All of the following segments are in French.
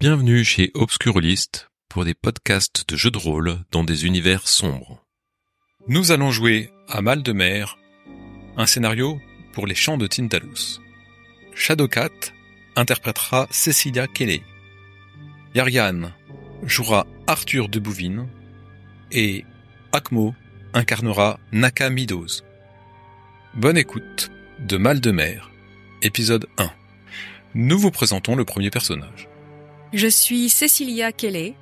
Bienvenue chez Obscurlist pour des podcasts de jeux de rôle dans des univers sombres. Nous allons jouer à Mal de mer, un scénario pour les chants de Tintalus. Shadowcat interprétera Cecilia Kelly. Yarian jouera Arthur de Bouvine et Akmo incarnera Naka Midos. Bonne écoute de Mal de mer, épisode 1. Nous vous présentons le premier personnage. Je suis Cecilia Kelly,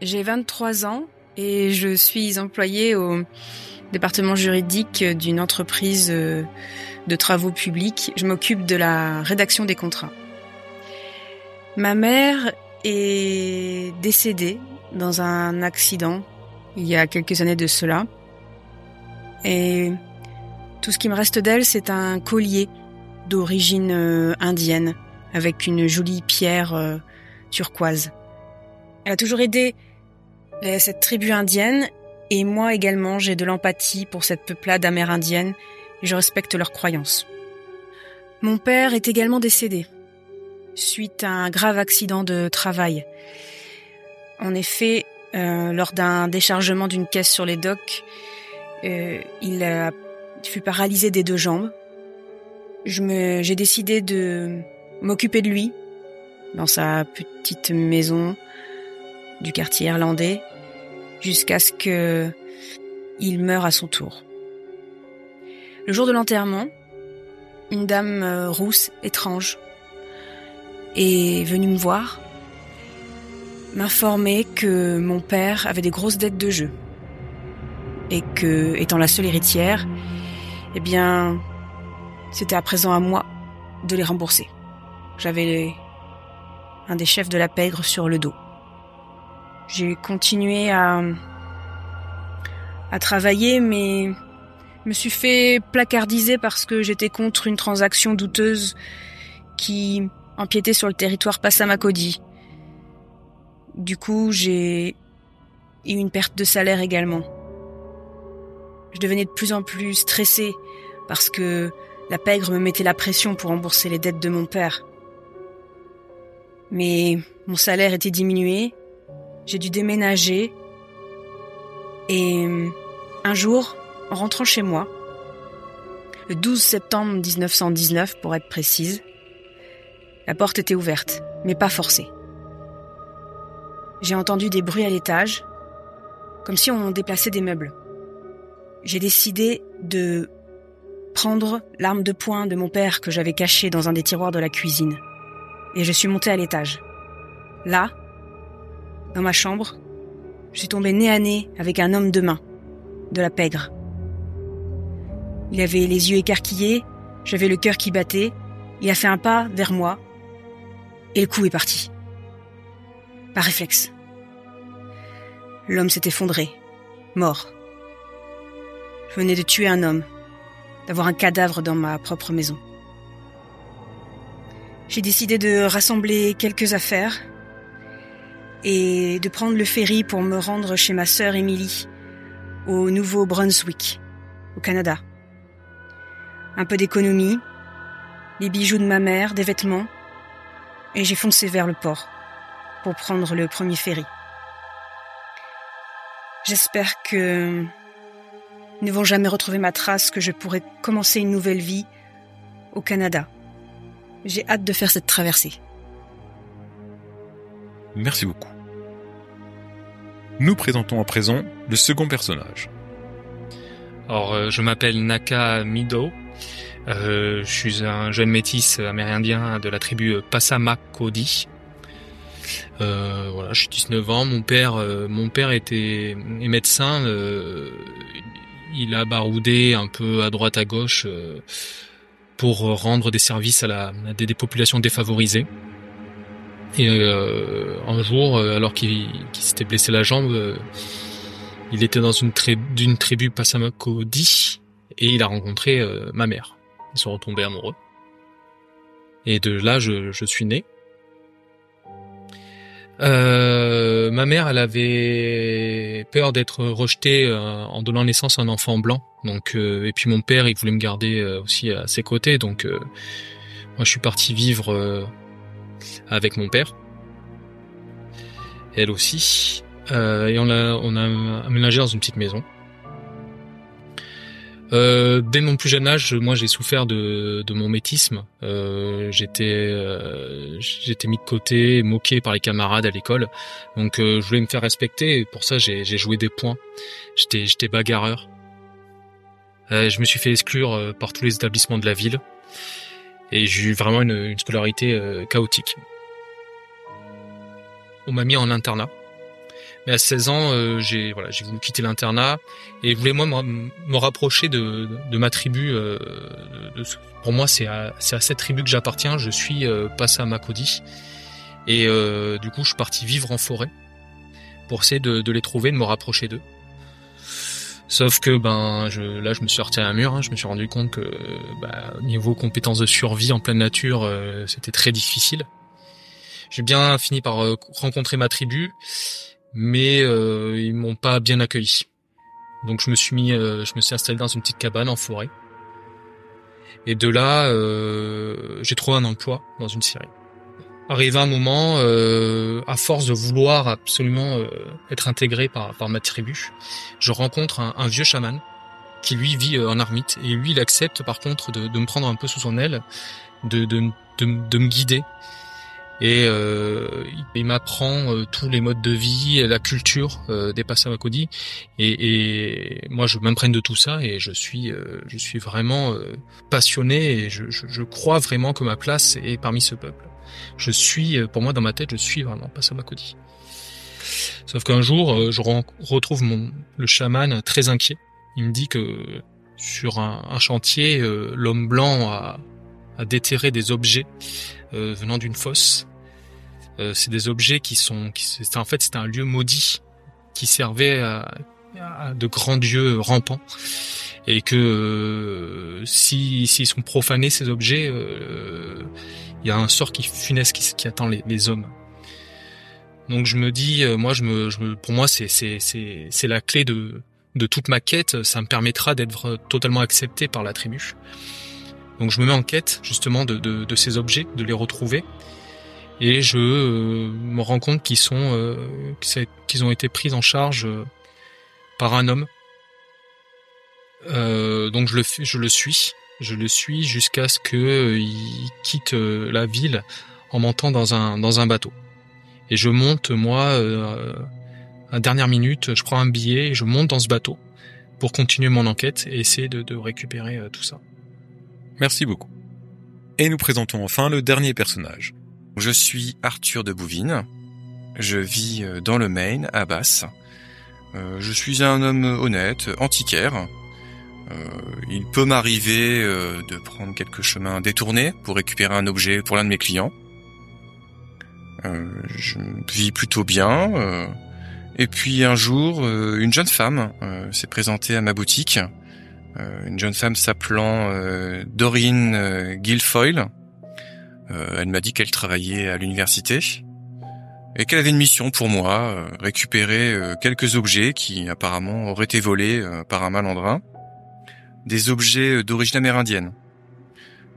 j'ai 23 ans et je suis employée au département juridique d'une entreprise euh, de travaux publics. Je m'occupe de la rédaction des contrats. Ma mère est décédée dans un accident il y a quelques années de cela. Et tout ce qui me reste d'elle, c'est un collier d'origine euh, indienne avec une jolie pierre euh, turquoise. Elle a toujours aidé cette tribu indienne et moi également j'ai de l'empathie pour cette peuplade amérindienne et je respecte leurs croyances. Mon père est également décédé suite à un grave accident de travail. En effet, euh, lors d'un déchargement d'une caisse sur les docks, euh, il fut paralysé des deux jambes. J'ai décidé de m'occuper de lui dans sa petite maison du quartier irlandais jusqu'à ce que il meure à son tour. Le jour de l'enterrement, une dame euh, rousse étrange est venue me voir, m'informer que mon père avait des grosses dettes de jeu et que, étant la seule héritière, eh bien, c'était à présent à moi de les rembourser. J'avais un des chefs de la pègre sur le dos. J'ai continué à, à travailler, mais me suis fait placardiser parce que j'étais contre une transaction douteuse qui empiétait sur le territoire Passamacodi. Du coup, j'ai eu une perte de salaire également. Je devenais de plus en plus stressée parce que la pègre me mettait la pression pour rembourser les dettes de mon père. Mais mon salaire était diminué, j'ai dû déménager et un jour, en rentrant chez moi, le 12 septembre 1919 pour être précise, la porte était ouverte, mais pas forcée. J'ai entendu des bruits à l'étage, comme si on déplaçait des meubles. J'ai décidé de prendre l'arme de poing de mon père que j'avais cachée dans un des tiroirs de la cuisine et je suis montée à l'étage. Là, dans ma chambre, je suis tombée nez à nez avec un homme de main, de la pègre. Il avait les yeux écarquillés, j'avais le cœur qui battait, il a fait un pas vers moi, et le coup est parti. Par réflexe. L'homme s'est effondré, mort. Je venais de tuer un homme, d'avoir un cadavre dans ma propre maison. J'ai décidé de rassembler quelques affaires et de prendre le ferry pour me rendre chez ma sœur Emily au Nouveau-Brunswick, au Canada. Un peu d'économie, les bijoux de ma mère, des vêtements, et j'ai foncé vers le port pour prendre le premier ferry. J'espère que ne vont jamais retrouver ma trace, que je pourrai commencer une nouvelle vie au Canada. J'ai hâte de faire cette traversée. Merci beaucoup. Nous présentons à présent le second personnage. Alors, euh, je m'appelle Naka Mido. Euh, je suis un jeune métis amérindien de la tribu Passamaquoddy. Euh, voilà, je suis 19 ans. Mon père, euh, mon père était est médecin. il a baroudé un peu à droite à gauche pour rendre des services à, la, des, populations défavorisées. Et euh, un jour, euh, alors qu'il s'était blessé la jambe, euh, il était dans une, tribu, d'une tribu Passamacodi et il a rencontré ma mère. Ils sont retombés amoureux. Et de là, je suis né. Euh, ma mère, elle avait peur d'être rejetée euh, en donnant naissance à un enfant blanc. Donc, euh, et puis mon père, il voulait me garder aussi à ses côtés. Donc, moi, je suis parti vivre avec mon père. elle aussi. Euh, et on a, on a aménagé dans une petite maison. Euh, dès mon plus jeune âge, moi j'ai souffert de, mon métisme. Euh, j'étais euh, j'étais mis de côté, moqué par les camarades à l'école. Donc je voulais me faire respecter. Et pour ça j'ai joué des points. J'étais j'étais bagarreur. Je me suis fait exclure par tous les établissements de la ville. Et j'ai eu vraiment une scolarité chaotique. On m'a mis en internat. Mais à 16 ans, euh, j'ai voilà, j'ai voulu quitter l'internat et voulais moi me, rapprocher de, de, ma tribu. Euh, de, pour moi, c'est à, à cette tribu que j'appartiens. Je suis euh, passé à Makodi et euh, du coup, je suis parti vivre en forêt pour essayer de, de les trouver, de me rapprocher d'eux. Sauf que ben je, là je me suis sorti à un mur, hein. je me suis rendu compte que bah, niveau compétences de survie en pleine nature euh, c'était très difficile. J'ai bien fini par rencontrer ma tribu mais euh, ils m'ont pas bien accueilli. Donc je me suis mis, euh, je me suis installé dans une petite cabane en forêt. Et de là, euh, j'ai trouvé un emploi dans une scierie. Arrivé un moment, euh, à force de vouloir absolument euh, être intégré par, par ma tribu, je rencontre un, un vieux chaman qui lui vit en ermite et lui il accepte par contre de, de, me prendre un peu sous son aile, de, de, de, de me guider et euh, il m'apprend euh, tous les modes de vie, la culture euh, des Passamaquoddy et, et, moi je m'imprègne de tout ça et je suis euh, je suis vraiment euh, passionné et je, je, je, crois vraiment que ma place est parmi ce peuple. Je suis pour moi dans ma tête je suis vraiment Passamaquoddy. Sauf qu'un jour je retrouve mon le chaman très inquiet. Il me dit que sur un, un chantier l'homme blanc a, a déterré des objets euh, venant d'une fosse euh, c'est des objets qui sont, en fait, c'était un lieu maudit qui servait à, de grands dieux rampants et que euh, si s'ils sont profanés ces objets, euh, il y a un sort qui funeste qui, attend les, hommes. Donc je me dis, moi pour moi c'est c'est c'est c'est la clé de toute ma quête. Ça me permettra d'être totalement accepté par la tribu. Donc je me mets en quête justement de ces objets, de les retrouver et je euh, me rends compte qu'ils sont euh, qu'ils ont été pris en charge euh, par un homme. donc je le je le suis, je le suis jusqu'à ce que il quitte la ville en montant dans un dans un bateau. Et je monte moi à dernière minute, je prends un billet et je monte dans ce bateau pour continuer mon enquête et essayer de récupérer tout ça. Merci beaucoup. Et nous présentons enfin le dernier personnage. Je suis Arthur de Bouvines. Je vis euh, dans le Maine, à Basse. Euh, je suis un homme honnête, antiquaire. Euh, il peut m'arriver de prendre quelques chemins détournés pour récupérer un objet pour l'un de mes clients. je vis plutôt bien. et puis un jour, une jeune femme s'est présentée à ma boutique. une jeune femme s'appelant Doreen Guilfoyle euh, elle m'a dit qu'elle travaillait à l'université et qu'elle avait une mission pour moi, euh, récupérer euh, quelques objets qui apparemment auraient été volés par un malandrin, des objets d'origine amérindienne.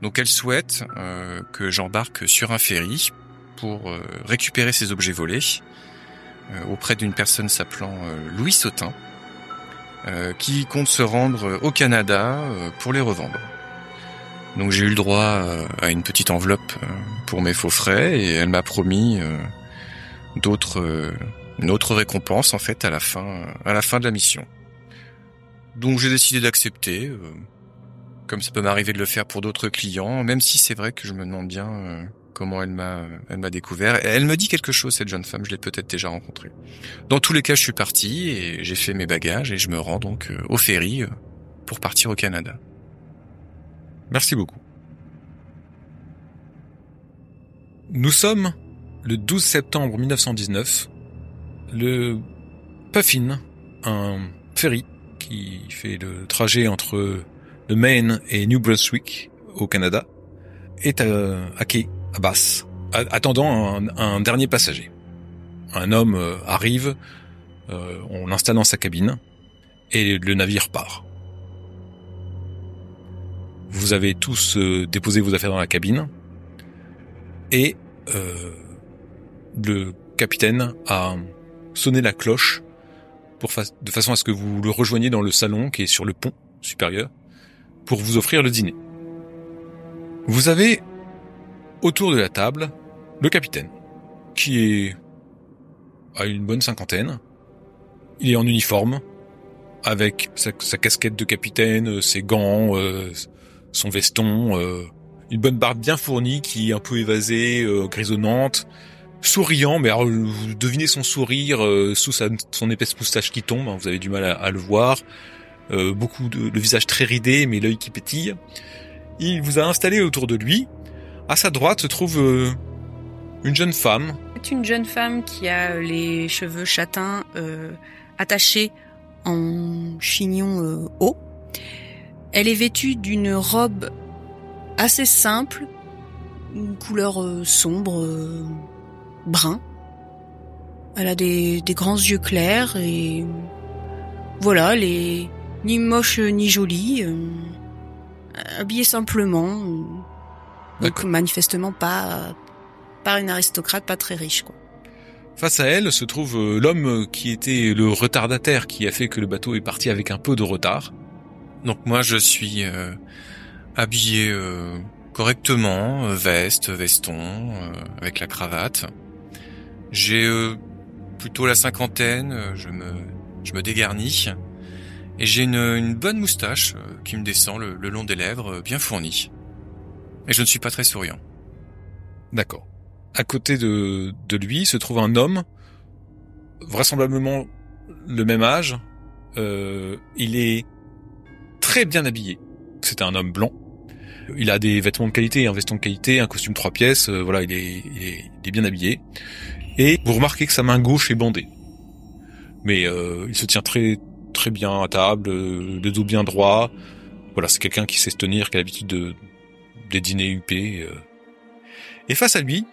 Donc elle souhaite que j'embarque sur un ferry pour récupérer ces objets volés auprès d'une personne s'appelant Louis Sautin, qui compte se rendre au Canada pour les revendre. Donc j'ai eu le droit euh, à une petite enveloppe euh, pour mes faux frais et elle m'a promis euh, d'autres une autre récompense en fait à la fin à la fin de la mission. Donc j'ai décidé d'accepter comme ça peut m'arriver de le faire pour d'autres clients même si c'est vrai que je me demande bien comment elle m'a elle m'a découvert elle me dit quelque chose cette jeune femme, je l'ai peut-être déjà rencontrée. Dans tous les cas, je suis parti et j'ai fait mes bagages et je me rends donc au ferry pour partir au Canada. Merci beaucoup. Nous sommes le 12 septembre 1919. Le Puffin, un ferry qui fait le trajet entre le Maine et New Brunswick au Canada, est à, quai, à Basse, attendant un, dernier passager. Un homme euh, arrive, euh, on l'installe dans sa cabine et le navire part. Vous avez tous euh, déposé vos affaires dans la cabine et euh, le capitaine à sonner la cloche pour de façon à ce que vous le rejoigniez dans le salon qui est sur le pont supérieur pour vous offrir le dîner. Vous avez autour de la table le capitaine qui est à une bonne cinquantaine. Il est en uniforme avec sa, casquette de capitaine, ses gants, euh, son veston, euh, une bonne barbe bien fournie qui est un peu évasée, euh, grisonnante, souriant, mais alors, vous devinez son sourire euh, sous son épaisse moustache qui tombe, hein, vous avez du mal à, le voir, beaucoup de le visage très ridé, mais l'œil qui pétille. Il vous a installé autour de lui. À sa droite se trouve une jeune femme. C'est une jeune femme qui a les cheveux châtains attachés en chignon haut. Elle est vêtue d'une robe assez simple, une couleur sombre, brun. Elle a des, grands yeux clairs et voilà, elle est ni moche ni jolie, euh, habillée simplement. Donc manifestement pas pas une aristocrate, pas très riche quoi. Face à elle se trouve euh, l'homme qui était le retardataire qui a fait que le bateau est parti avec un peu de retard. Donc moi je suis euh, habillé correctement, veste, veston, avec la cravate. J'ai euh, plutôt la cinquantaine, euh, je me, je me dégarnis. Et j'ai une, une, bonne moustache euh, qui me descend le, long des lèvres, bien fournie. Et je ne suis pas très souriant. D'accord. À côté de, de lui se trouve un homme, vraisemblablement le même âge. Euh, il est très bien habillé. C'est un homme blanc. Il a des vêtements de qualité, un veston de qualité, un costume trois pièces. voilà, il est, il est, bien habillé et vous remarquez que sa main gauche est bandée. Mais euh, il se tient très très bien à table, euh, le dos bien droit. Voilà, c'est quelqu'un qui sait se tenir, qui a l'habitude de des dîners huppés. Euh. Et face à lui,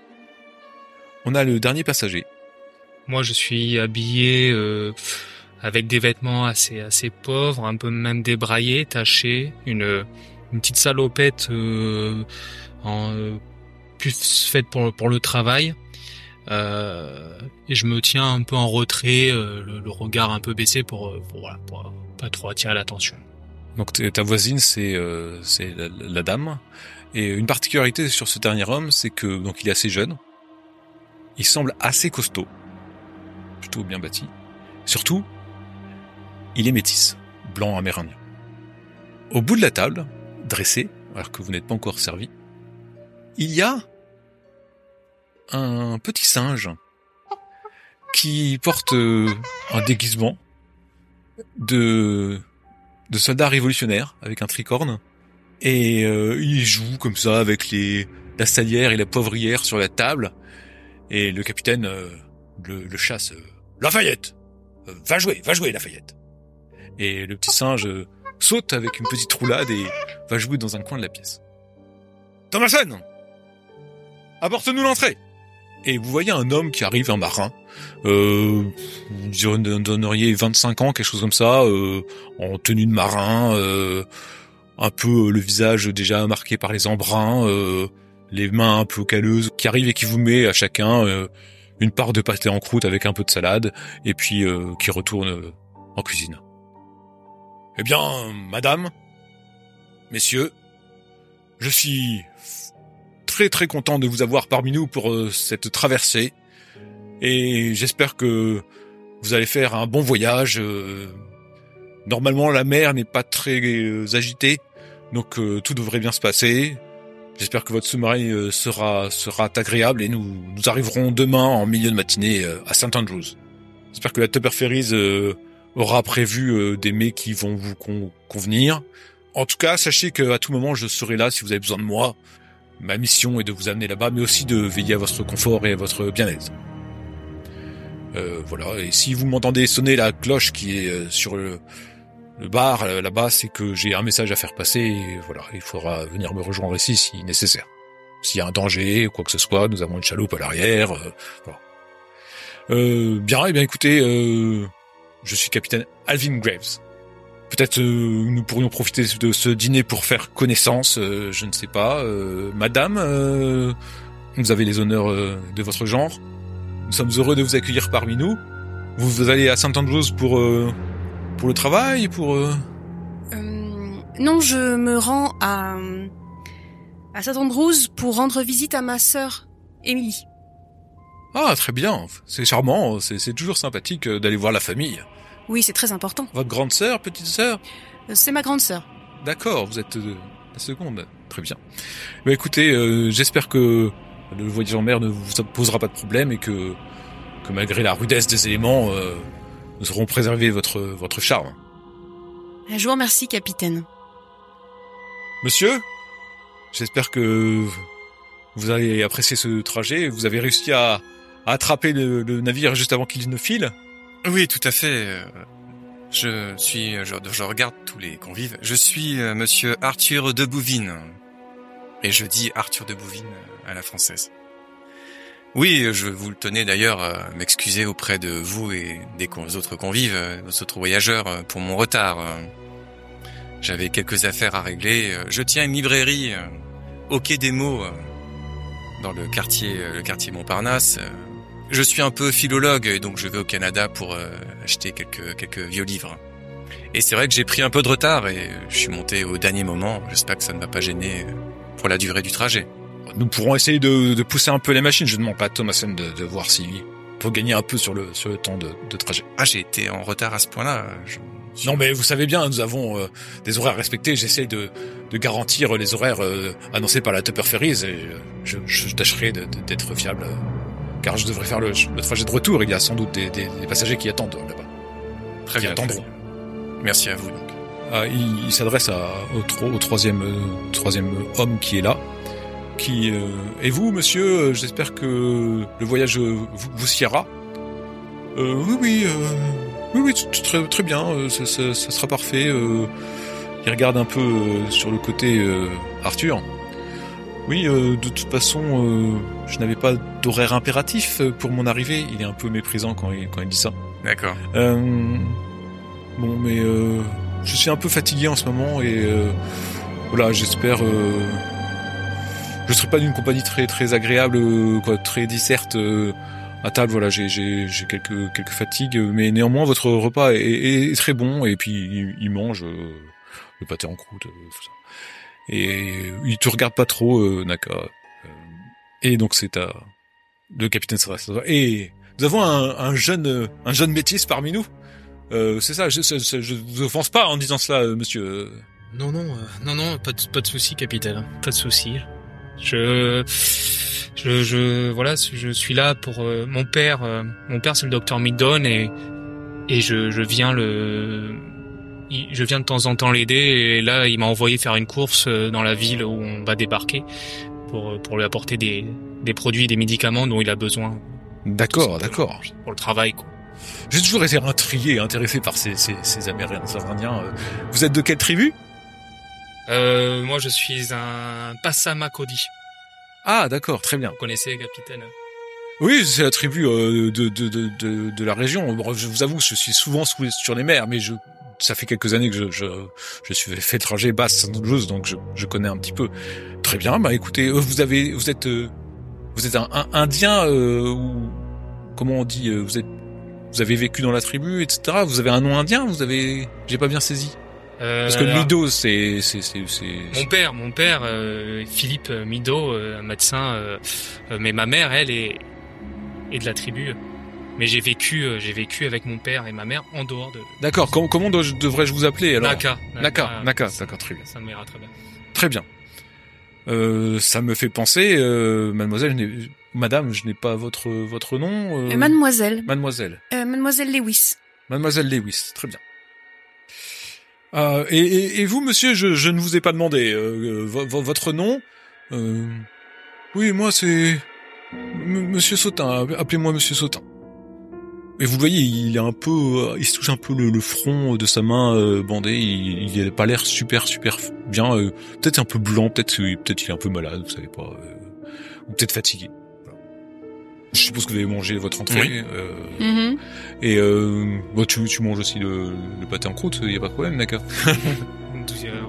on a le dernier passager. Moi, je suis habillé avec des vêtements assez assez pauvres, un peu même débraillés, tachés, une une petite salopette en plus faite pour pour le travail euh, et je me tiens un peu en retrait, euh, le, regard un peu baissé pour, euh, pour, voilà, pour pas trop attirer l'attention. Donc ta voisine c'est c'est la, dame et une particularité sur ce dernier homme c'est que donc il est assez jeune, il semble assez costaud, plutôt bien bâti. Surtout, il est métis, blanc amérindien. Au bout de la table, dressé, alors que vous n'êtes pas encore servi, il y a un petit singe qui porte euh, un déguisement de de soldat révolutionnaire avec un tricorne. Et euh, il joue comme ça avec les la salière et la poivrière sur la table. Et le capitaine euh, le, chasse Lafayette. Va jouer va jouer Lafayette et le petit singe saute avec une petite roulade et va jouer dans un coin de la pièce. Thomason apporte-nous l'entrée! Et vous voyez un homme qui arrive, un marin, euh, vous donneriez 25 ans, quelque chose comme ça, euh, en tenue de marin, euh, un peu le visage déjà marqué par les embruns, euh, les mains un peu calleuses, qui arrive et qui vous met à chacun euh, une part de pâté en croûte avec un peu de salade, et puis euh, qui retourne en cuisine. Eh bien, madame, messieurs, je suis très très content de vous avoir parmi nous pour euh, cette traversée. Et j'espère que vous allez faire un bon voyage. Euh. normalement, la mer n'est pas très euh, agitée, donc tout devrait bien se passer. J'espère que votre sous-marin sera sera agréable et nous nous arriverons demain en milieu de matinée à Saint Andrews. J'espère que la Tupper Ferries aura prévu des mets qui vont vous convenir. En tout cas, sachez qu'à tout moment, je serai là si vous avez besoin de moi ma mission est de vous amener là-bas, mais aussi de veiller à votre confort et à votre bien-être. Euh, voilà. Et si vous m'entendez sonner la cloche qui est euh, sur le, bar euh, là-bas, c'est que j'ai un message à faire passer. Et voilà, il faudra venir me rejoindre ici si nécessaire. S'il y a un danger quoi que ce soit, nous avons une chaloupe à l'arrière. bien, et eh bien écoutez, je suis capitaine Alvin Graves. Peut-être euh, nous pourrions profiter de ce dîner pour faire connaissance, euh, je ne sais pas. Euh, madame, vous avez les honneurs de votre genre nous sommes heureux de vous accueillir parmi nous. Vous, vous allez à Saint Andrews pour euh, pour le travail, pour euh, Euh, non, je me rends à à Saint Andrews pour rendre visite à ma sœur Émilie. Ah, très bien. C'est charmant. C'est toujours sympathique euh, d'aller voir la famille. Oui, c'est très important. Votre grande sœur, petite sœur. Euh, C'est ma grande sœur. D'accord, vous êtes euh, la seconde. Très bien. Bah écoutez, euh, j'espère que le voyage en mer ne vous posera pas de problème et que, que malgré la rudesse des éléments, euh, nous aurons préservé votre, votre charme. Je vous remercie, capitaine. Monsieur, j'espère que vous allez apprécier ce trajet. Vous avez réussi à, à attraper le, le navire juste avant qu'il ne file. Oui, tout à fait. euh, Je suis, je, regarde tous les convives. Je suis euh, Monsieur Arthur de Bouvines. Et je dis Arthur de Bouvines euh, à la française. Oui, je vous le tenais d'ailleurs à m'excuser auprès de vous et des autres convives, des autres voyageurs, pour mon retard. J'avais quelques affaires à régler. Je tiens une librairie au quai des mots, dans le quartier, le quartier Montparnasse. Je suis un peu philologue et donc je vais au Canada pour euh, acheter quelques quelques vieux livres. Et c'est vrai que j'ai pris un peu de retard et je suis monté au dernier moment. J'espère que ça ne va pas gêner euh, pour la durée du trajet. Nous pourrons essayer de, de pousser un peu les machines. Je demande pas à Thomasen de, de voir si pour gagner un peu sur le sur le temps de, de trajet. Ah, j'ai été en retard à ce point-là. je- Non, mais vous savez bien, nous avons euh, des horaires respectés. J'essaie de, de garantir les horaires euh, annoncés par la Tupper Ferries et je, je tâcherai d'être fiable. Euh, car je devrais faire le, le trajet de retour. Il y a sans doute des, des- des passagers qui attendent euh, là-bas. Très Qui bien. attendront. Merci à vous. Donc. Ah, il il s'adresse à- au, tro- au troisième, euh, troisième homme qui est là. Qui euh, et vous, monsieur euh, J'espère que le voyage euh, vous, vous siera. Euh, oui, oui, euh, oui, oui, très, très bien. euh, ça, ça- ça sera parfait. euh. il regarde un peu euh, sur le côté euh, Arthur. Oui, euh, de toute façon, euh, je n'avais pas d'horaire impératif euh, pour mon arrivée. Il est un peu méprisant quand il, quand il dit ça. D'accord. Euh, bon, mais euh, je suis un peu fatigué en ce moment et euh, voilà, j'espère. Euh, je serai pas d'une compagnie très très agréable, quoi, très disserte euh, à table. Voilà, j'ai j'ai j'ai quelques quelques fatigues, mais néanmoins votre repas est, est- est très bon et puis il, il mange euh, le pâté en croûte, tout ça. Et il te regarde pas trop, euh, Naka. Euh, et donc c'est à le capitaine s'adresse. Et nous avons un, un jeune euh, un jeune métis parmi nous. Euh, c'est ça, je, je, je, vous offense pas en disant cela, monsieur. Non, non, non, non, pas de, pas de souci, capitaine. Pas de souci. Je, je, je, voilà, je suis là pour euh, mon père. mon père, c'est le docteur Midon et et je, je viens le, je viens de temps en temps l'aider et là, il m'a envoyé faire une course euh, dans la ville où on va débarquer pour pour lui apporter des des produits, des médicaments dont il a besoin. D'accord, d'accord. Pour le travail, quoi. J'ai toujours été intrigué, intéressé par ces, ces, ces Amérindiens. Indiens. Euh, Vous êtes de quelle tribu? Euh, moi, je suis un Passamakodi. Ah, d'accord, très bien. Vous connaissez, capitaine? Oui, c'est la tribu euh, de, de, de, de, la région. Je vous avoue, je suis souvent sous sur les mers, mais je, ça fait quelques années que je, je, je suis fait trajet basse Saint-Andrews, donc je, je connais un petit peu. Très bien, bah écoutez, euh, vous avez, vous êtes, euh, vous êtes un, un indien euh, ou comment on dit, euh, vous êtes, vous avez vécu dans la tribu, etc. Vous avez un nom indien, vous avez, j'ai pas bien saisi. Euh, Parce que alors, Mido, c'est, c'est, c'est, c'est. Mon père, mon père, euh, Philippe Mido, un médecin, mais ma mère, elle, est, est de la tribu. Mais j'ai vécu, euh, j'ai vécu avec mon père et ma mère en dehors de D'accord. Comment, devrais-je vous appeler alors? Naka. Naka, Naka, ça- d'accord, très bien. Ça m'ira très bien. Très bien. Euh, ça me fait penser, euh, mademoiselle, je n'ai- madame, je n'ai pas votre votre nom. euh, Euh, mademoiselle, mademoiselle, euh, mademoiselle Lewis. mademoiselle Lewis, très bien. Euh, et, et, et vous, monsieur, je, je ne vous ai pas demandé euh, vo- vo- votre nom. Euh, oui, moi c'est M- Monsieur Sautin. Appelez-moi Monsieur Sautin. Et vous le voyez, il est un peu, euh, il se touche un peu le, le front de sa main euh, bandée. Il, il a pas l'air super super bien. euh, peut-être un peu blanc, peut-être peut-être il est un peu malade, vous savez pas, euh, ou peut-être fatigué. Voilà. Je suppose que vous avez mangé votre entrée. Oui. euh, Mhm. et euh, bah, tu, tu manges aussi le, le pâté en croûte, il y a pas de problème, d'accord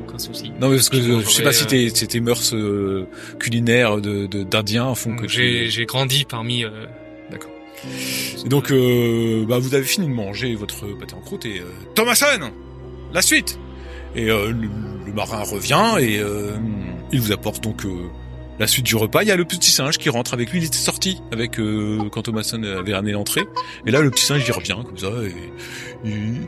aucun souci. Non, mais parce que Je je sais pas si tes, si tes mœurs euh, culinaires de de- d'indiens font que J'ai tu... j'ai grandi parmi euh, Et donc, euh, bah, vous avez fini de manger votre pâté en croûte et euh, Thomason, la suite. Et euh, le, marin revient et euh, il vous apporte donc euh, la suite du repas. Il y a le petit singe qui rentre avec lui. Il était sorti avec euh, quand Thomason avait ramené l'entrée. Et là, le petit singe il revient comme ça et il,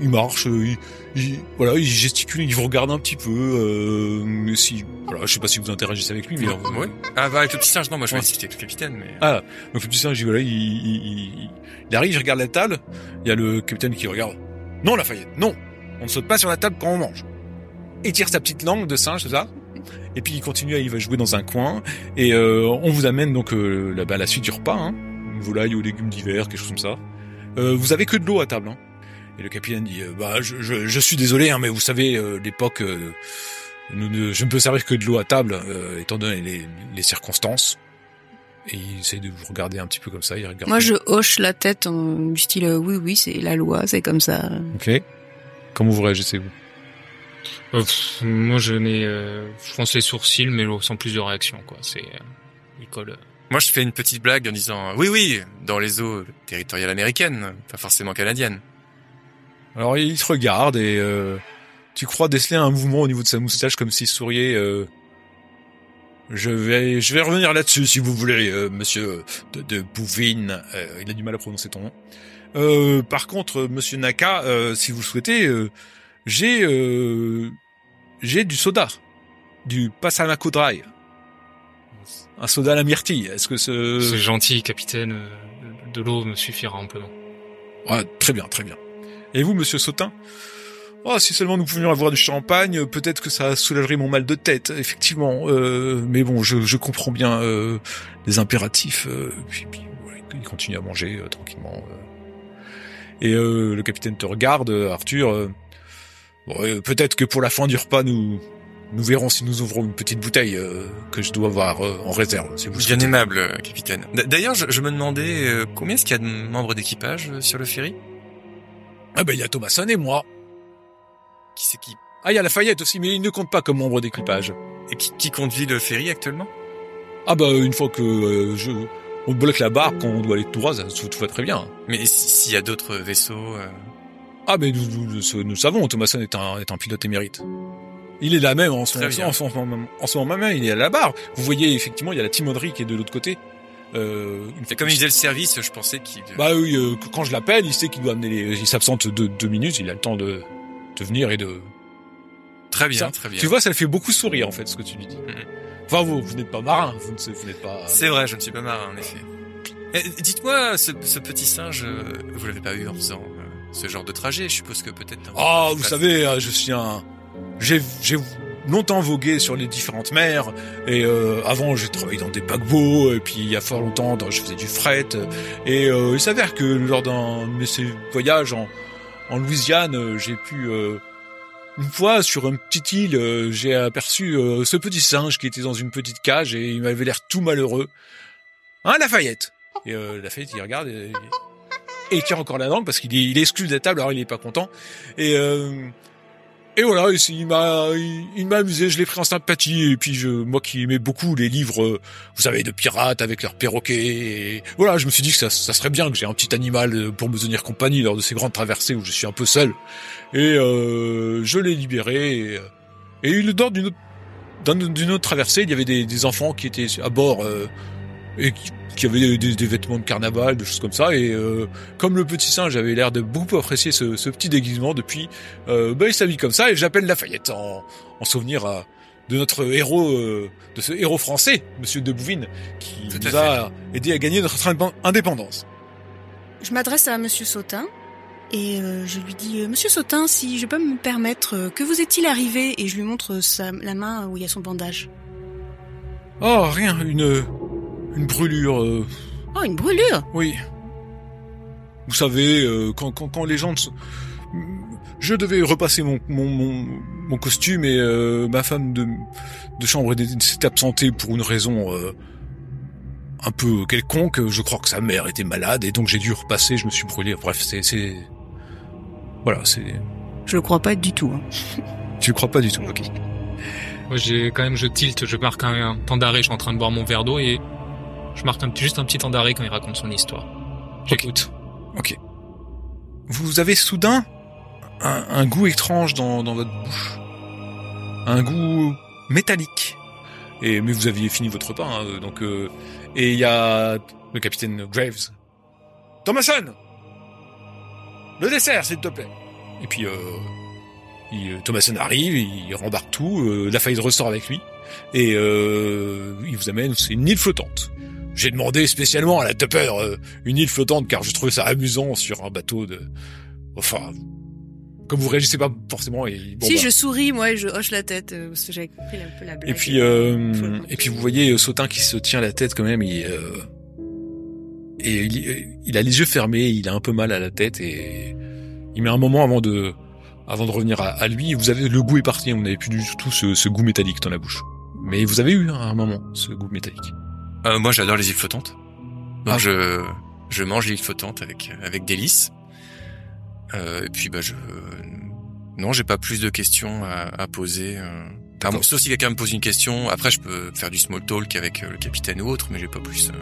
il marche, euh, il, il- voilà, il gesticule, il vous regarde un petit peu. Euh, mais si, voilà, je sais pas si vous interagissez avec lui, mais euh, Ouais. Ah bah avec le petit singe, non, moi je vais discuter avec le capitaine, mais... ah, donc le petit singe, il, voilà, il, il, il- il arrive, il regarde la table. Il y a le capitaine qui regarde. Non, Lafayette, non. On ne saute pas sur la table quand on mange. Il tire sa petite langue de singe, c'est ça. Et puis il continue, il va jouer dans un coin. Et euh, on vous amène donc euh, là, bah, la suite du repas. Hein. Une volaille aux légumes d'hiver, quelque chose comme ça. Euh, vous avez que de l'eau à table. Hein. Et le capitaine dit, euh, bah, je, je, je suis désolé, hein, mais vous savez, euh, l'époque, euh, nous ne- je ne peux servir que de l'eau à table, euh, étant donné les, les circonstances. Et il essaye de vous regarder un petit peu comme ça. Il regarde. Moi, je hoche la tête en du style euh, oui, oui, c'est la loi, c'est comme ça. Ok. Comment vous réagissez vous? Euh, pff, moi, je n'ai, euh, je fronce les sourcils, mais sans plus de réaction, quoi. C'est, euh, il colle. Moi je fais une petite blague en disant, oui, oui, dans les eaux territoriales américaines, pas forcément canadiennes. Alors il te regarde et euh, tu crois déceler un mouvement au niveau de sa moustache comme s'il souriait. euh, je vais, je vais revenir là-dessus si vous voulez, euh, Monsieur de, de Bouvine. Euh, il a du mal à prononcer ton nom. Euh, par contre, euh, Monsieur Naka, euh, si vous le souhaitez, euh, j'ai, euh, j'ai du soda, du Passamako Dry, un soda à la myrtille. Est-ce que ce C'est gentil, capitaine. De l'eau me suffira un peu, non Ouais, très bien, très bien. Et vous, monsieur Sautin? Oh, si seulement nous pouvions avoir du champagne, peut-être que ça soulagerait mon mal de tête, effectivement. Euh, mais bon, je, je comprends bien euh, les impératifs. euh, puis, puis, ouais, il continue à manger euh, tranquillement. Et euh, le capitaine te regarde, Arthur. bon, peut-être que pour la fin du repas, nous nous verrons si nous ouvrons une petite bouteille euh, que je dois avoir euh, en réserve. Si vous Bien aimable, capitaine. D'ailleurs, je, je me demandais euh, combien est-ce qu'il y a de membres d'équipage sur le ferry? Ah ben il y a Thomason et moi. Qui c'est qui? Ah, il y a Lafayette aussi, mais il ne compte pas comme membre d'équipage. et qui, qui conduit le ferry actuellement? Ah bah une fois que euh, je on bloque la barre quand on doit aller tout droit, ça tout, tout va très bien. Mais si- s'il y a d'autres vaisseaux, euh, Ah mais nous, nous, nous, savons, Thomason est un, est un pilote émérite. Il est là même en ce, en, ce moment, en ce moment même, il est à la barre. Vous voyez effectivement, il y a la timonerie qui est de l'autre côté. Euh, une comme il faisait le service, je pensais qu'il... Bah oui, euh, quand je l'appelle, il sait qu'il doit amener les... Il s'absente deux, deux minutes, il a le temps de, de venir et de... Très bien, Ça, très bien. Tu vois, ça le fait beaucoup sourire en fait, ce que tu lui dis. Mhm. Enfin, vous, vous n'êtes pas marin, vous ne- vous n'êtes pas... C'est vrai, je ne suis pas marin, en effet. Eh, Dites-moi, ce, ce petit singe, euh, vous l'avez pas eu en faisant euh, ce genre de trajet Je suppose que peut-être... Ah, vous savez, euh, je suis un. J'ai j'ai longtemps vogué sur les différentes mers. Et euh, avant j'ai travaillé dans des paquebots et puis il y a fort longtemps je faisais du fret. Et euh, il s'avère que lors d'un de ces voyages en, en Louisiane j'ai pu euh, une fois sur une petite île euh, j'ai aperçu euh, ce petit singe qui était dans une petite cage et il m'avait l'air tout malheureux. Hein Lafayette? Et euh, Lafayette il regarde et, il tire encore la langue parce qu'il est, il est exclu de la table alors il est pas content. Et et voilà, il, m'a, il, m'a amusé, je l'ai pris en sympathie, et puis je, moi qui aimais beaucoup les livres, euh, vous savez, de pirates avec leurs perroquets, et voilà, je me suis dit que ça, serait bien que j'ai un petit animal euh, pour me tenir compagnie lors de ces grandes traversées où je suis un peu seul. Et euh, je l'ai libéré, et, et lors d'une autre, d'une autre traversée, il y avait des, enfants qui étaient à bord, et qui, qui avaient des, des- des vêtements de carnaval, des choses comme ça, et euh, comme le petit singe avait l'air de beaucoup apprécier ce, ce petit déguisement depuis, euh, bah, il s'habille comme ça et j'appelle Lafayette en, en souvenir euh, de notre héros, euh, de ce héros français, Monsieur de Bouvine, qui Tout à nous fait. a aidé à gagner notre indép- indépendance. Je m'adresse à Monsieur Sautin et euh, je lui dis euh, Monsieur Sautin, si je peux me permettre, euh, que vous est-il arrivé? Et je lui montre sa, la main où il y a son bandage. Oh, rien, une une brûlure, euh, Oh, une brûlure oui. Vous savez, euh, quand, quand, quand les gens... ne Je devais repasser mon, mon, mon, mon costume et euh, ma femme de, de chambre est- s'est absentée pour une raison euh, un peu quelconque. Je crois que sa mère était malade et donc j'ai dû repasser, je me suis brûlé. Bref, c'est... c'est... Voilà, c'est... Je le crois pas du tout. hein. Tu crois pas du tout, ok. Moi, j'ai quand même, je tilte, je marque un, un temps d'arrêt, je suis en train de boire mon verre d'eau et je marque un, juste un petit temps d'arrêt quand il raconte son histoire. J'écoute. Ok. Vous avez soudain un, un goût étrange dans, dans votre bouche. Un goût métallique. Et mais vous aviez fini votre repas, hein, donc euh, et il y a le capitaine Graves. Thomason, le dessert, s'il te plaît. Et puis euh, il, euh, Thomason arrive, il rembarque tout, euh, Lafayette ressort avec lui et euh, il vous amène. C'est une île flottante. J'ai demandé spécialement à la Tupper euh, une île flottante car je trouvais ça amusant sur un bateau de. Enfin, comme vous réagissez pas forcément. Et, bon, si bah. je souris, moi, et je hoche la tête euh, parce que j'avais compris un peu la blague. Et puis, euh, et puis vous voyez euh, Sautin qui se tient la tête quand même. Il, euh, et il, il a les yeux fermés, il a un peu mal à la tête et il met un moment avant de, avant de revenir à, à lui. Vous avez le goût est parti, vous n'avez plus du tout ce, ce goût métallique dans la bouche. Mais vous avez eu hein, à un moment ce goût métallique. Euh, moi, j'adore les îles flottantes. Donc Ah. je je mange les îles flottantes avec avec délice. Euh, et puis bah je non, j'ai pas plus de questions à, à poser. Euh... D'accord. Enfin, sauf si quelqu'un me pose une question. Après, je peux faire du small talk avec euh, le capitaine ou autre, mais j'ai pas plus. euh.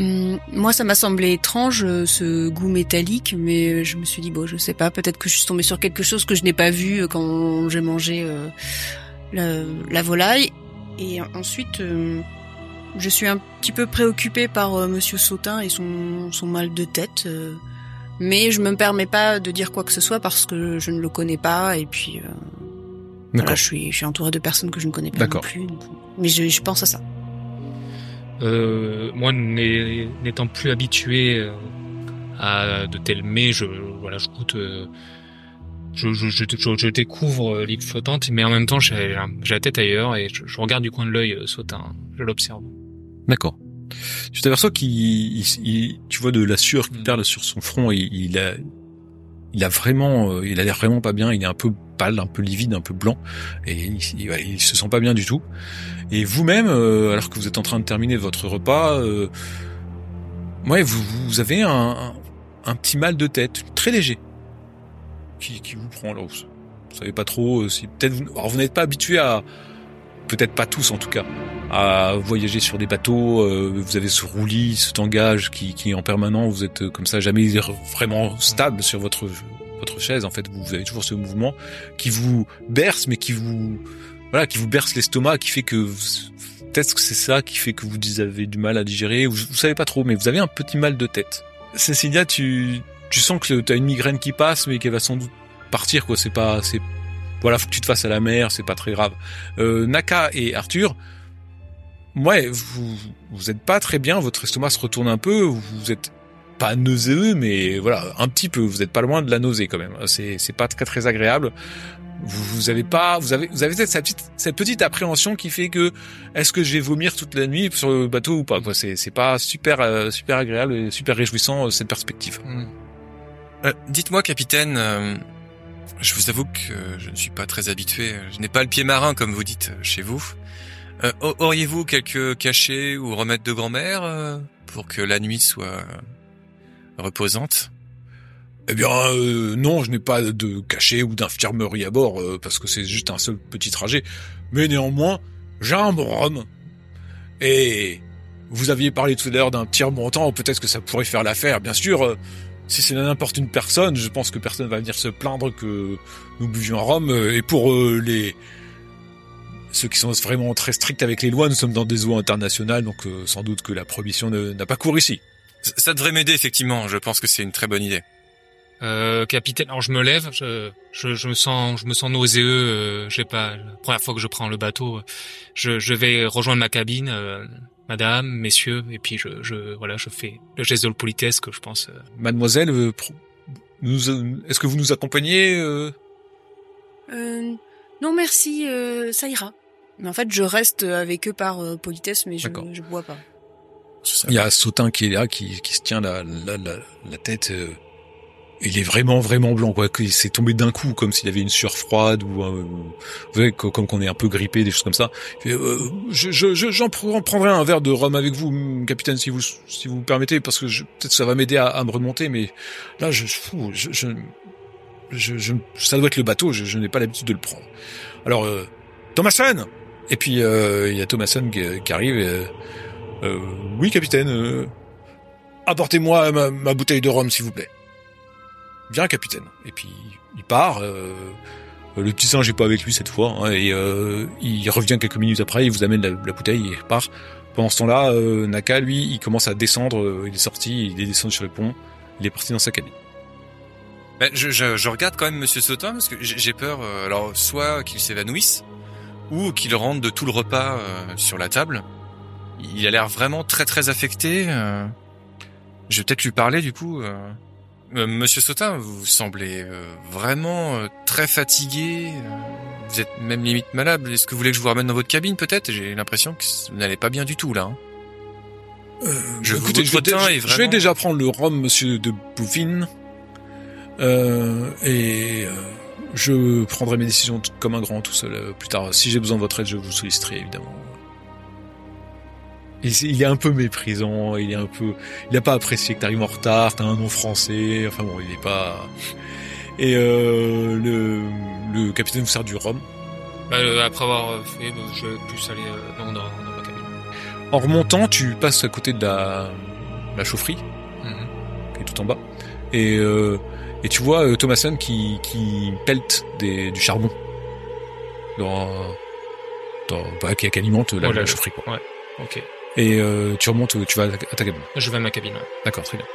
Hum, moi, ça m'a semblé étrange euh, ce goût métallique, mais euh, je me suis dit bon, je sais pas, peut-être que je suis tombée sur quelque chose que je n'ai pas vu euh, quand j'ai mangé euh, la, la volaille. Et ensuite, euh, je suis un petit peu préoccupée par euh, Monsieur Sautin et son, son mal de tête, euh, mais je me permets pas de dire quoi que ce soit parce que je ne le connais pas et puis euh, voilà, je suis je suis entourée de personnes que je ne connais pas non plus. mais je, je pense à ça. Euh, moi, n'étant plus habitué à de tels mets, je voilà, je goûte, euh, je, je, je, je- je découvre euh, l'île flottante, mais en même temps, j'ai la tête ailleurs et je, regarde du coin de l'œil euh, Sautin, je l'observe. D'accord. Tu t'aperçois qu'il, il- il- tu vois de la sueur qui Mm. perle sur son front et il a, il a vraiment, euh, il a l'air vraiment pas bien. Il est un peu pâle, un peu livide, un peu blanc et il, il, se sent pas bien du tout. Et vous-même, euh, alors que vous êtes en train de terminer votre repas, euh, ouais, vous, vous avez un, un, un petit mal de tête très léger qui, vous prend. Alors, vous, savez pas trop euh, peut-être vous, vous n'êtes pas habitué à, peut-être pas tous en tout cas à voyager sur des bateaux, euh, vous avez ce roulis, ce tangage qui, est en permanent, vous êtes euh, comme ça jamais vraiment stable sur votre votre chaise en fait, vous, avez toujours ce mouvement qui vous berce mais qui vous voilà, qui vous berce l'estomac, qui fait que peut-être que c'est ça qui fait que vous avez du mal à digérer, vous, vous savez pas trop mais vous avez un petit mal de tête. Cécilia, tu tu sens que tu as une migraine qui passe mais qu'elle va sans doute partir quoi, c'est pas c'est voilà, faut que tu te fasses à la mer, c'est pas très grave. Euh, Naka et Arthur, ouais, vous vous êtes pas très bien, votre estomac se retourne un peu, vous êtes pas nauséeux, mais voilà, un petit peu, vous êtes pas loin de la nausée quand même. C'est c'est pas très très agréable. Vous avez pas, vous avez vous avez cette petite cette petite appréhension qui fait que est-ce que je vais vomir toute la nuit sur le bateau ou pas. C'est c'est pas super euh, super agréable et super réjouissant euh, cette perspective. Euh, Dites-moi, capitaine, euh, je vous avoue que je ne suis pas très habitué. Je n'ai pas le pied marin, comme vous dites, euh, chez vous. Auriez-vous quelques cachets ou remèdes de grand-mère pour que la nuit soit reposante? Eh bien, non, je n'ai pas de cachet ou d'infirmerie à bord parce que c'est juste un seul petit trajet. Mais néanmoins, j'ai un bon rhum. Et vous aviez parlé tout à l'heure d'un tir montant, peut-être que ça pourrait faire l'affaire. Bien sûr, si c'est n'importe une personne, je pense que personne va venir se plaindre que nous buvions rhum. euh, Et pour euh, les ceux qui sont vraiment très stricts avec les lois, nous sommes dans des eaux internationales, donc euh, sans doute que la prohibition n'a pas cours ici. Ça- Ça devrait m'aider, effectivement. Je pense que c'est une très bonne idée. Euh, capitaine, alors je me lève, je, je, je me sens, je me sens nauséeux. Euh, j'ai pas la première fois que je prends le bateau, je, je vais rejoindre ma cabine, euh, madame, messieurs, et puis je, je, voilà, je fais le geste de politesse que je pense. euh, Mademoiselle, euh, euh, est-ce que vous nous accompagnez euh? Euh, non merci, euh, ça ira. Mais en fait, je reste avec eux par euh, politesse, mais je, je bois pas. Il y a Sautin qui est là, qui, qui se tient la, la, la, la tête. Euh, il est vraiment, vraiment blanc, quoi. Il s'est tombé d'un coup, comme s'il avait une sueur froide ou, euh, vous voyez, co- comme qu'on est un peu grippé, des choses comme ça. Euh, je, je, je- j'en pr- prendrai un verre de rhum avec vous, m- capitaine, si vous, si vous permettez, parce que je- peut-être ça va m'aider à, à me remonter, mais là, je, fou, je, je, je, je- ça doit être le bateau, je, je n'ai pas l'habitude de le prendre. Alors, euh, Thomason! Et puis, euh, il y a Thomason qui, qui arrive, et, euh, euh, oui, capitaine, euh, apportez-moi ma, ma bouteille de rhum, s'il vous plaît. Bien, capitaine. Et puis, il part. euh, le petit singe est pas avec lui cette fois. hein, et euh, il revient quelques minutes après, il vous amène la, la bouteille il repart. Pendant ce temps-là, euh, Naka, lui, il commence à descendre. euh, il est sorti, il est descendu sur le pont. Il est parti dans sa cabine. Ben, je, je, je regarde quand même Monsieur Sautin parce que j'ai peur, euh, alors soit qu'il s'évanouisse ou qu'il rentre de tout le repas euh, sur la table. Il a l'air vraiment très très affecté. Je vais peut-être lui parler du coup. Euh. Monsieur Sautin, vous semblez euh, vraiment euh, très fatigué. Vous êtes même limite malade. Est-ce que vous voulez que je vous ramène dans votre cabine peut-être? J'ai l'impression que vous n'allez pas bien du tout là. hein. Je vous- Écoutez, je, vais je déjà prendre le rhum, monsieur de Bouvines. Euh, et euh, je prendrai mes décisions comme un grand tout seul euh, plus tard. Si j'ai besoin de votre aide, je vous solliciterai évidemment. Il, est- il est un peu méprisant, il est un peu, il a pas apprécié que t'arrives en retard, t'as un nom français, enfin bon, il est pas. Et euh, le, le capitaine vous sert du rhum. Bah, euh, après avoir euh, fait, bah, je vais plus aller euh, dans, dans, dans ma cabine. En remontant, tu passes à côté de la, la chaufferie. Mhm. qui est tout en bas. Et, euh, et tu vois euh, Thomason qui, qui pelte des, du charbon. Dans, dans, bah, qui, alimente la, Oh la chaufferie, quoi. Ok. Et euh, tu remontes, tu vas à ta, cabine? Je vais à ma cabine. ouais. D'accord, très bien.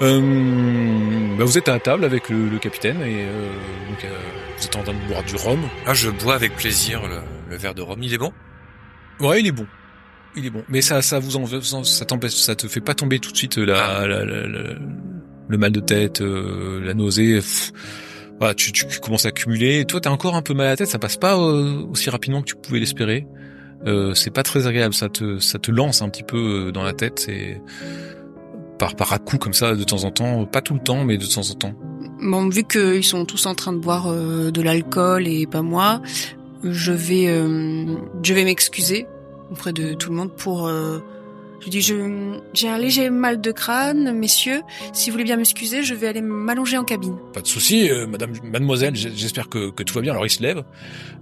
Euh, bah, vous êtes à la table avec le, le capitaine et euh, donc, euh, vous êtes en train de boire du rhum. Ah, je bois avec plaisir le, le verre de rhum. Il est bon? Ouais, il est bon. Il est bon. Mais ça, ça vous en, ça t'empêche, ça te fait pas tomber tout de suite la, la- la- la- le mal de tête, euh, la nausée. Pff. Voilà, tu, tu commences à accumuler. Toi, t'as encore un peu mal à la tête. Ça passe pas euh, aussi rapidement que tu pouvais l'espérer. Euh, c'est pas très agréable. Ça te, ça te lance un petit peu euh, dans la tête. C'est par par à coups comme ça de temps en temps. Pas tout le temps, mais de temps en temps. Bon, vu qu'ils sont tous en train de boire euh, de l'alcool et pas moi, je vais, euh, je vais m'excuser auprès de tout le monde pour. Je dis, je, j'ai un léger mal de crâne, messieurs. Si vous voulez bien m'excuser, je vais aller m'allonger en cabine. Pas de souci, euh, Madame, Mademoiselle. J'espère que, que tout va bien. Alors il se lève.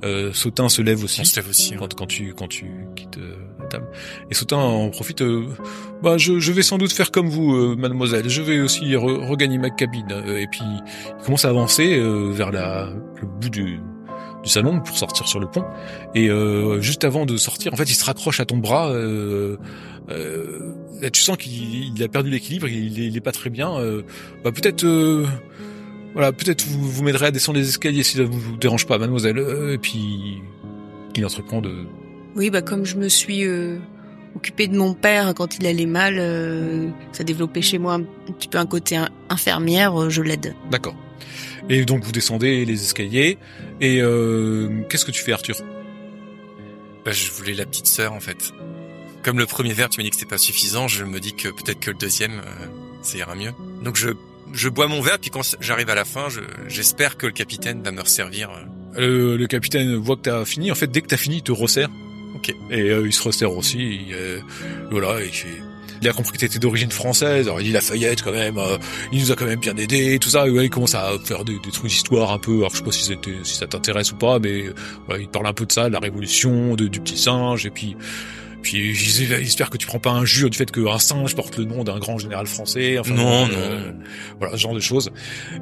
Euh, Sautin se lève aussi. On se lève aussi. hein. quand, quand tu quand tu quittes euh, la table. Et Sautin en profite. euh, bah je, je vais sans doute faire comme vous, euh, mademoiselle. Je vais aussi re- regagner ma cabine. Euh, et puis il commence à avancer euh, vers la le bout du du salon pour sortir sur le pont. Et euh, juste avant de sortir, en fait, il se raccroche à ton bras. Euh, euh, tu sens qu'il il a perdu l'équilibre. Il, est- il est pas très bien. Bah peut-être. voilà, peut-être vous, vous m'aiderez à descendre les escaliers si ça vous, vous dérange pas, mademoiselle. Et puis, il entreprend de, Oui, bah comme je me suis occupée de mon père quand il allait mal, ça développait chez moi un, petit peu un côté in- infirmière, je l'aide. D'accord. Et donc vous descendez les escaliers. Et euh, qu'est-ce que tu fais, Arthur? Bah, je voulais la petite sœur en fait. Comme le premier verre, tu m'as dit que c'était pas suffisant, je me dis que peut-être que le deuxième, euh, ça ira mieux. Donc je, je bois mon verre, puis quand j'arrive à la fin, je, j'espère que le capitaine va me resservir. euh. le, le capitaine voit que t'as fini. En fait, dès que t'as fini, il te resserre. Ok. Et euh, il se resserre aussi. Il, euh, voilà, il fait. Il a compris que t'étais d'origine française. Alors il dit Lafayette quand même. euh, il nous a quand même bien aidé, tout ça. Et ouais, il commence à faire des, des trucs d'histoire un peu. Alors je sais pas si, c'était, si ça t'intéresse ou pas, mais euh, ouais, il parle un peu de ça, de la révolution, de, du petit singe, et puis. Puis il il espère que tu prends pas un jure du fait qu'un singe porte le nom d'un grand général français. Enfin, Non, euh, non. voilà, ce genre de choses.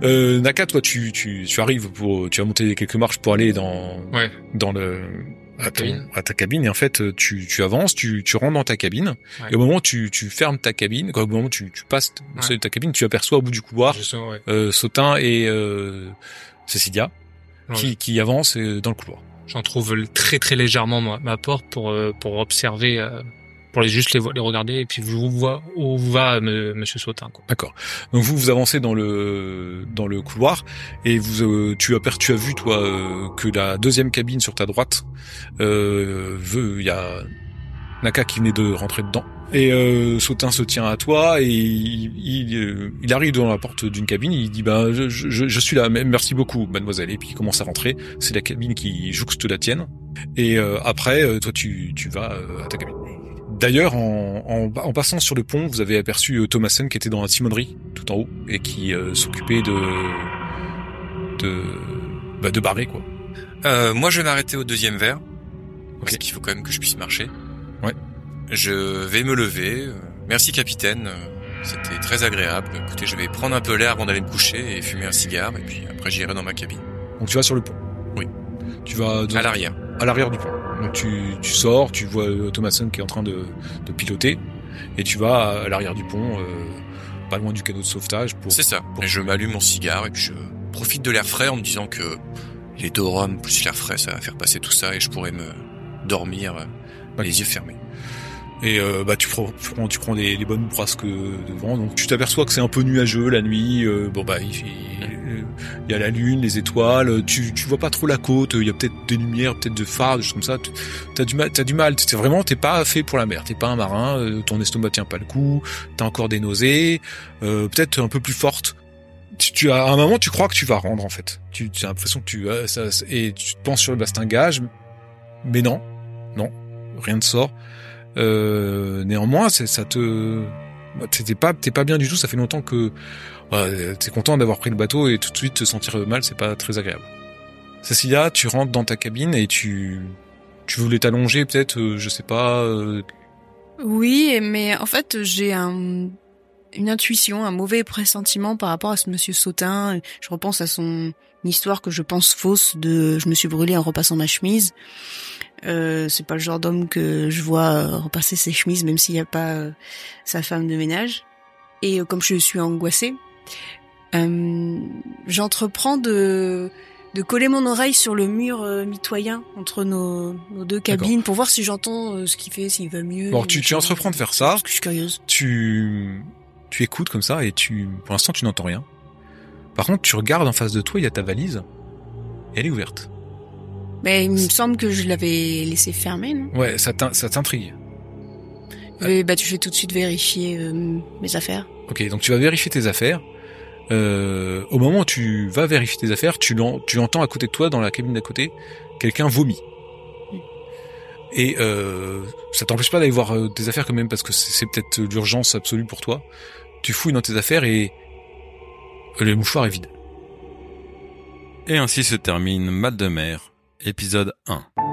Euh, Naka, toi, tu, tu, tu arrives pour, tu vas monter quelques marches pour aller dans, Ouais. dans le, à, ton- à ta cabine. Et en fait, tu, tu avances, tu, tu rentres dans ta cabine. Ouais. Et au moment où tu, tu fermes ta cabine, quoi, au moment où tu, tu passes au Ouais. seuil de ta cabine, tu aperçois au bout du couloir ouais. euh, Sautin et euh, Cécilia Ouais. qui, qui avancent euh, dans le couloir. J'en trouve très très légèrement ma, ma porte pour euh, pour observer, euh, pour les juste les, les regarder et puis vous vois où va me- Monsieur Sautin. D'accord. Donc vous vous avancez dans le dans le couloir et vous euh, tu as tu as vu toi euh, que la deuxième cabine sur ta droite euh, veut il y a Naka qui venait de rentrer dedans et euh, Sautin se tient à toi et il il, euh, il arrive devant la porte d'une cabine il dit bah je, je, je suis là merci beaucoup mademoiselle et puis il commence à rentrer c'est la cabine qui jouxte la tienne et euh, après toi tu tu vas à ta cabine D'ailleurs, en, en, en passant sur le pont, vous avez aperçu euh, Thomason qui était dans la timonerie tout en haut et qui euh, s'occupait de de bah, de barrer quoi. Euh, moi, je vais m'arrêter au deuxième verre. Parce Ok. qu'il faut quand même que je puisse marcher. Ouais. Je vais me lever. euh, Merci, capitaine. C'était très agréable. Écoutez, je vais prendre un peu l'air avant d'aller me coucher et fumer un cigare, et puis après j'irai dans ma cabine. Donc tu vas sur le pont. Oui. Tu vas dans- À l'arrière. à l'arrière du pont. Donc tu, tu sors, tu vois euh, Thomason qui est en train de, de piloter, et tu vas à l'arrière du pont, euh, pas loin du canot de sauvetage pour. C'est ça. Et je m'allume mon cigare et puis je profite de l'air frais en me disant que les deux rhums plus l'air frais, ça va faire passer tout ça et je pourrais me dormir euh, Ouais. les yeux fermés. Et euh, bah tu prends, tu prends, tu prends bonnes brasques de vent. Donc tu t'aperçois que c'est un peu nuageux la nuit. euh, bon bah il, il- y a la lune, les étoiles. Tu, tu vois pas trop la côte. Il y a peut-être des lumières, peut-être de phares, des choses comme ça. T'as du mal, t'as du mal. C'est vraiment, t'es pas fait pour la mer. T'es pas un marin. euh, ton estomac tient pas le coup. T'as encore des nausées. euh, peut-être un peu plus forte. Tu, tu à un moment, tu crois que tu vas rendre en fait. Tu as l'impression que tu euh, ça, et tu te penses sur le bastingage, mais non, non, rien ne sort. Euh, néanmoins, ça te, t'es pas, t'es pas bien du tout. Ça fait longtemps que t'es content d'avoir pris le bateau et tout de suite te sentir mal, c'est pas très agréable. Cecilia, tu rentres dans ta cabine et tu, tu voulais t'allonger peut-être, euh, je sais pas. euh, Oui, mais en fait, j'ai un, une intuition, un mauvais pressentiment par rapport à ce monsieur Sautin. Je repense à son histoire que je pense fausse de je me suis brûlé en repassant ma chemise. Euh, c'est pas le genre d'homme que je vois euh, repasser ses chemises, même s'il n'y a pas euh, sa femme de ménage. Et euh, comme je suis angoissée, j'entreprends de de coller mon oreille sur le mur mitoyen entre nos, nos deux cabines pour voir si j'entends ce qu'il fait, s'il va mieux. Bon, tu, tu entreprends de faire ça. Parce que je suis curieuse. tu tu écoutes comme ça et tu pour l'instant tu n'entends rien. Par contre, tu regardes en face de toi, il y a ta valise. Et elle est ouverte. Mais il me semble que je l'avais laissé fermer, non? Ouais, ça t'in- ça t'intrigue. Euh, Bah tu fais tout de suite vérifier euh, mes affaires. Ok, donc tu vas vérifier tes affaires. Euh, au moment où tu vas vérifier tes affaires, tu, l'en- tu entends à côté de toi, dans la cabine d'à côté, quelqu'un vomit. Et euh, ça t'empêche pas d'aller voir euh, tes affaires quand même parce que c'est, c'est peut-être l'urgence absolue pour toi. Tu fouilles dans tes affaires et le mouchoir est vide. Et ainsi se termine Mal de mer, épisode 1.